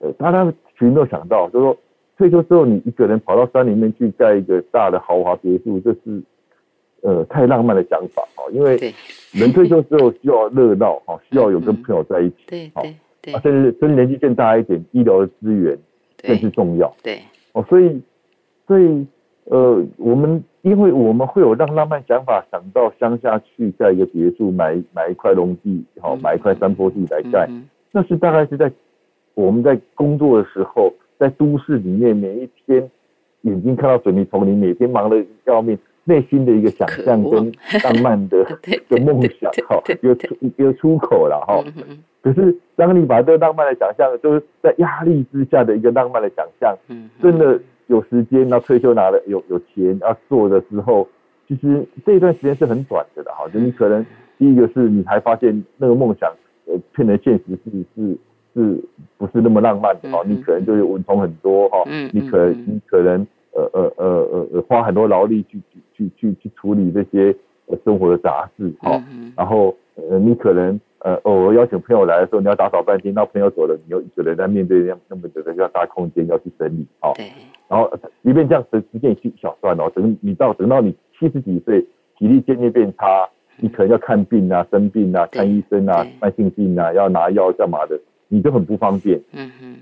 呃大家群都想到，就是说退休之后你一个人跑到山里面去盖一个大的豪华别墅，这是呃太浪漫的想法哦，因为人退休之后需要热闹哈，需要有跟朋友在一起，好对对对。啊，甚至甚至年纪更大一点，医疗的资源更是重要。对，哦，所以，所以，呃，我们因为我们会有让浪漫想法，想到乡下去盖一个别墅，买买一块农地，好、嗯买一块山坡地来盖，嗯。那是大概是在我们在工作的时候，在都市里面每一天眼睛看到水泥丛林，每天忙得要命，内心的一个想象跟浪漫的对的梦想，哈对，一个出口了哈。可是当你把这个浪漫的想象，就是在压力之下的一个浪漫的想象。真的有时间，然后退休拿了有有钱要做的时候，其实这一段时间是很短的的哈。就你可能第一个是你才发现那个梦想，呃，变成现实是是是不是那么浪漫的哈？嗯。你可能就是蚊虫很多哈嗯，你可你可能呃呃呃呃呃花很多劳力去去去去去处理这些呃生活的杂事哈。嗯然后呃，你可能呃偶尔邀请朋友来的时候，你要打扫半天，那朋友走了，你又一个人在面对那那么的要大空间要去整理，哦，对，然后即便这样时时间也去小算哦，等你到等到你七十几岁，体力渐渐变差，你可能要看病啊、生病啊、看医生啊对、慢性病啊，要拿药干嘛的，你就很不方便，嗯哼。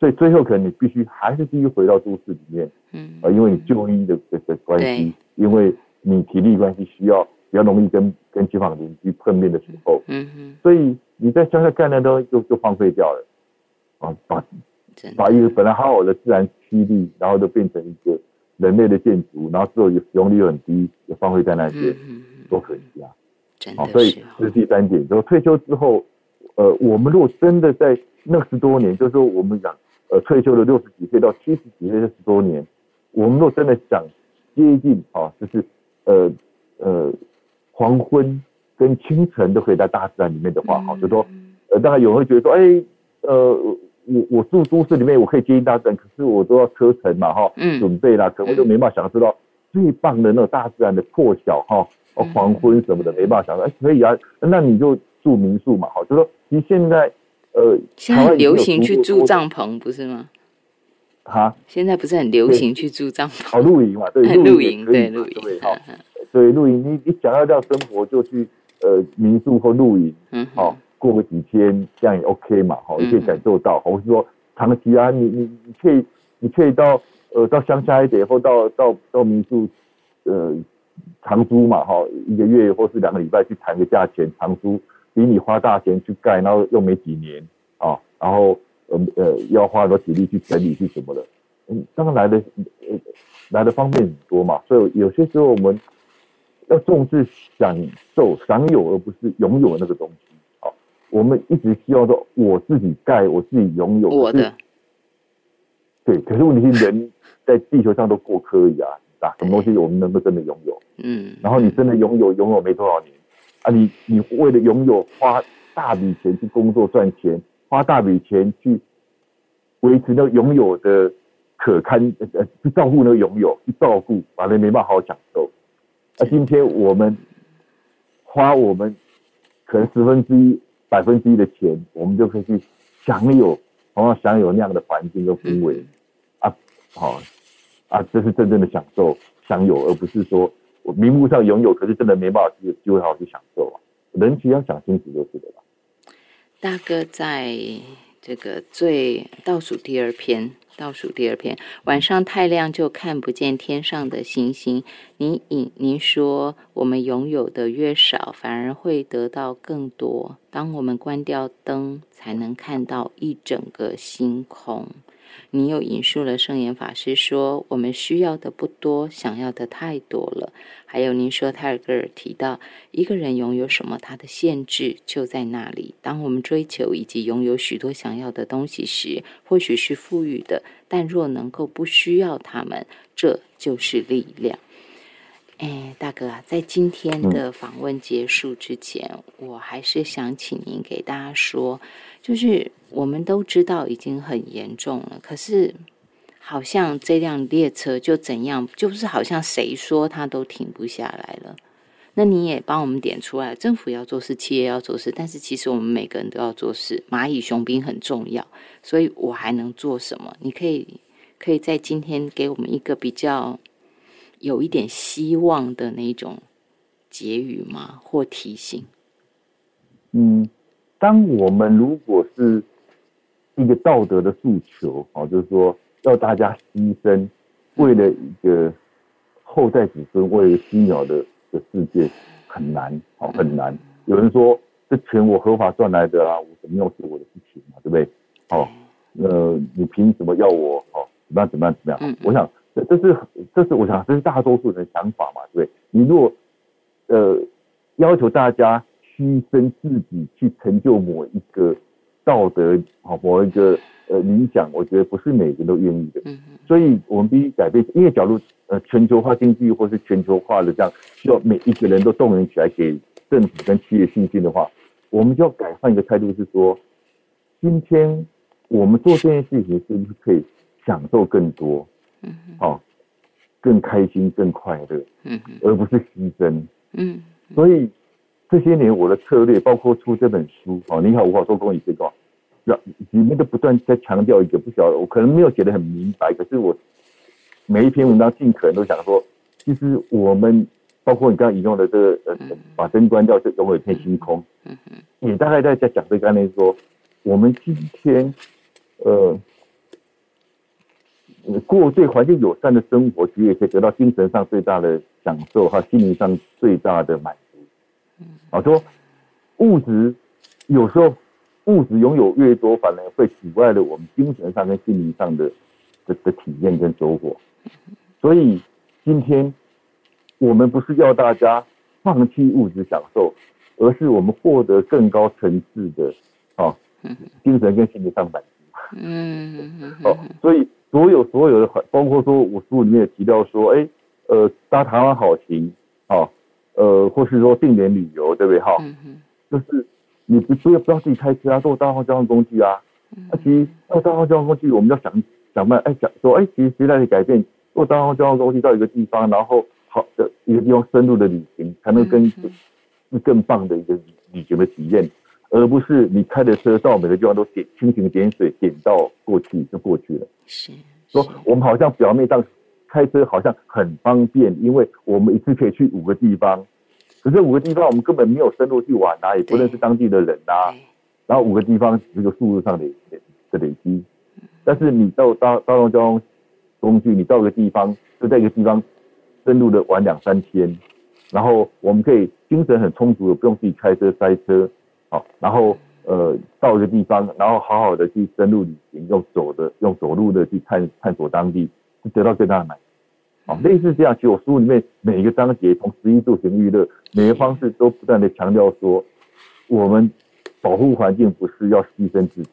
所以最后可能你必须还是必须回到都市里面，嗯。啊，因为你就医的的的关系，因为你体力关系需要比较容易跟跟街坊邻居碰面的时候。嗯哼，所以你在乡下干的东西就就荒废掉了，啊，把把一个本来好好的自然栖地，然后就变成一个人类的建筑，然后之后使用率又很低，也荒废在那边，嗯哼，多可惜啊！真好，所以是这是第三点，就是退休之后，呃，我们如果真的在那十多年，就是说我们讲，呃，退休的六十几岁到七十几岁这十多年，我们如果真的想接近啊，就是呃呃黄昏跟清晨都可以在大自然里面的话，哈、就说呃，当然有人会觉得说，哎，呃，我我住都市里面，我可以接近大自然，可是我都要车程嘛，哈、嗯准备啦，可能我就没办法享受到最棒的那种大自然的破晓，哈、黄昏什么的，没办法享受。哎，可以啊，那你就住民宿嘛，好，就说其实现在呃，现在很流行去住帐篷，不是吗？哈，现在不是很流行去住帐篷？哦，露营嘛，对，露营对露营，对，好，嗯对，露营，你你想要这样生活，就去呃民宿或露营，嗯好、过个几天，这样也 OK 嘛，好、可以感受到，或是说长期啊，你你你可以你可以到呃到乡下一点，或到到到民宿呃长租嘛哈，一个月或是两个礼拜去谈个价钱，长租比你花大钱去盖，然后又没几年啊，然后呃呃要花很多体力去整理去什么的，嗯，当然来的呃来的方便很多嘛，所以有些时候我们要重视享受、享有，而不是拥有那个东西。好，我们一直希望说我自己盖，我自己拥有我的。对，可是问题是人在地球上都过客而已啊，啊，什么东西我们能够真的拥有？嗯，然后你真的拥有，拥有没多少年啊，你你为了拥有花大笔钱去工作赚钱，花大笔钱去维持那拥有的可堪呃呃去照顾那个拥有，去照顾，反正没办法好好享受。那今天我们花我们可能十分之一、百分之一的钱，我们就可以去享有。同样享有那样的环境跟氛围，啊，好，啊，这是真正的享受，享有，而不是说我名目上拥有，可是真的没办法去机会好好去享受啊。人其实要想清楚就是的啦。大哥在这个最倒数第二篇。倒数第二篇，晚上太亮就看不见天上的星星。您您您说，我们拥有的越少，反而会得到更多。当我们关掉灯，才能看到一整个星空。你又引述了圣严法师说：“我们需要的不多，想要的太多了。”还有您说泰戈尔提到，一个人拥有什么，他的限制就在那里。当我们追求以及拥有许多想要的东西时，或许是富裕的，但若能够不需要他们，这就是力量。哎，大哥啊，在今天的访问结束之前，我还是想请您给大家说，就是我们都知道已经很严重了，可是好像这辆列车就怎样，就是好像谁说它都停不下来了。那你也帮我们点出来，政府要做事，企业要做事，但是其实我们每个人都要做事。蚂蚁雄兵很重要，所以我还能做什么？你可以可以在今天给我们一个比较。有一点希望的那种结语吗？或提醒？嗯，当我们如果是一个道德的诉求，哦，就是说要大家牺牲，为了一个后代子孙，为了七秒的的世界，很难，哦，很难。有人说，这钱我合法赚来的啊，我怎么样是我的事情嘛，对不对？哦，呃，你凭什么要我？哦，怎么样？怎么样？怎么样？我想。这这是这是我想这是大多数人的想法嘛，对不对？你如果呃要求大家牺牲自己去成就某一个道德好某一个呃理想，我觉得不是每个人都愿意的。嗯所以我们必须改变，因为假如呃全球化经济或是全球化的这样需要每一个人都动员起来给政府跟企业信心的话，我们就要改换一个态度，是说今天我们做这件事情是不是可以享受更多？嗯，好，更开心、更快乐，嗯而不是牺牲，嗯，所以这些年我的策略，包括出这本书，哦，你好，我好，做公益这个，让里面都不断在强调一个，不晓得我可能没有写的很明白，可是我每一篇文章尽可能都想说，其实我们包括你刚刚引用的这个，呃，把灯关掉就拥有一片星空，嗯也大概在在讲这个概念，说我们今天，呃。过对环境友善的生活，其实也可以得到精神上最大的享受和心灵上最大的满足。嗯，啊，说物质有时候物质拥有越多，反而会阻碍了我们精神上跟心灵上的的的体验跟收获。所以今天我们不是要大家放弃物质享受，而是我们获得更高层次的啊精神跟心理上满足。嗯嗯嗯。哦，所以。所有所有的，包括说我书里面也提到说，哎，呃，搭台湾好行，啊，呃，或是说定点旅游，对不对？哈，就是你不不要不要自己开车啊，坐大众交通工具啊。啊，其实坐大众交通工具，我们要想想办法，哎，想说，哎，其实时代的改变，坐大众交通工具到一个地方，然后好的一个地方深入的旅行，才能跟是更棒的一个旅行的体验。而不是你开的车到每个地方都点蜻蜓点水，点到过去就过去了。是说我们好像表面上开车好像很方便，因为我们一次可以去五个地方，可是五个地方我们根本没有深入去玩啊，也不认识当地的人啊。然后五个地方只是个数字上的的累积，但是你到大大众交通工具，你到一个地方就在一个地方深入的玩两三天，然后我们可以精神很充足的，不用自己开车塞车，好，然后呃到一个地方，然后好好的去深入旅行，用走的用走路的去探探索当地，得到最大的满。好，类似这样，其实我书里面每一个章节，从十一度行娱乐，每个方式都不断的强调说，我们保护环境不是要牺牲自己，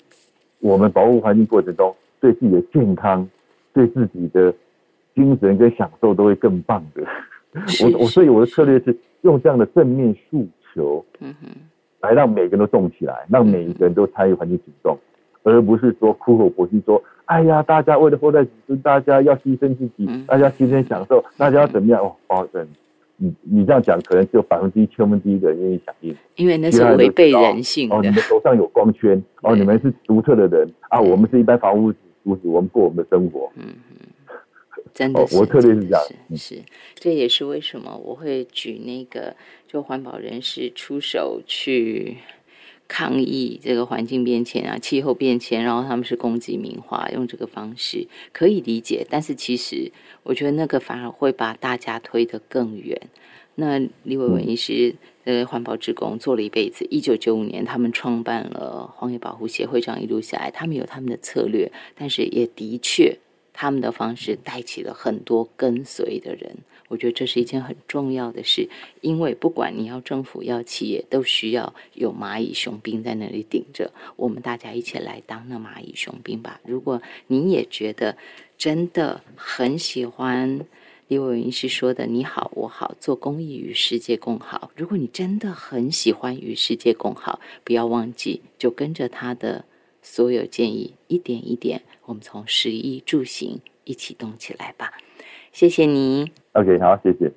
我们保护环境过程中，对自己的健康，对自己的精神跟享受都会更棒的。我我所以我的策略是用这样的正面诉求，嗯哼，来让每个人都动起来，让每一个人都参与环境行动，而不是说苦口婆心说。哎呀，大家为了后代子孙，大家要牺牲自己，大家牺牲享受，大家要怎么样？哦，保证你你这样讲，可能只有百分之一、千分之一的人愿意响应，因为那是违背人性的。哦，你们头上有光圈，哦，你们是独特的人啊，我们是一般房屋主子，我们过我们的生活。嗯嗯，真的，我特别是这样，是，这也是为什么我会举那个就环保人士出手去。抗议这个环境变迁啊，气候变迁，然后他们是攻击名画，用这个方式可以理解，但是其实我觉得那个反而会把大家推得更远。那李伟文医师呃环保职工做了一辈子，一九九五年他们创办了荒野保护协会，这样一路下来，他们有他们的策略，但是也的确他们的方式带起了很多跟随的人。我觉得这是一件很重要的事，因为不管你要政府要企业，都需要有蚂蚁雄兵在那里顶着。我们大家一起来当那蚂蚁雄兵吧。如果你也觉得真的很喜欢李伟云是说的“你好，我好，做公益与世界共好”，如果你真的很喜欢与世界共好，不要忘记，就跟着他的所有建议，一点一点，我们从食衣住行一起动起来吧。谢谢你。OK，好，谢谢。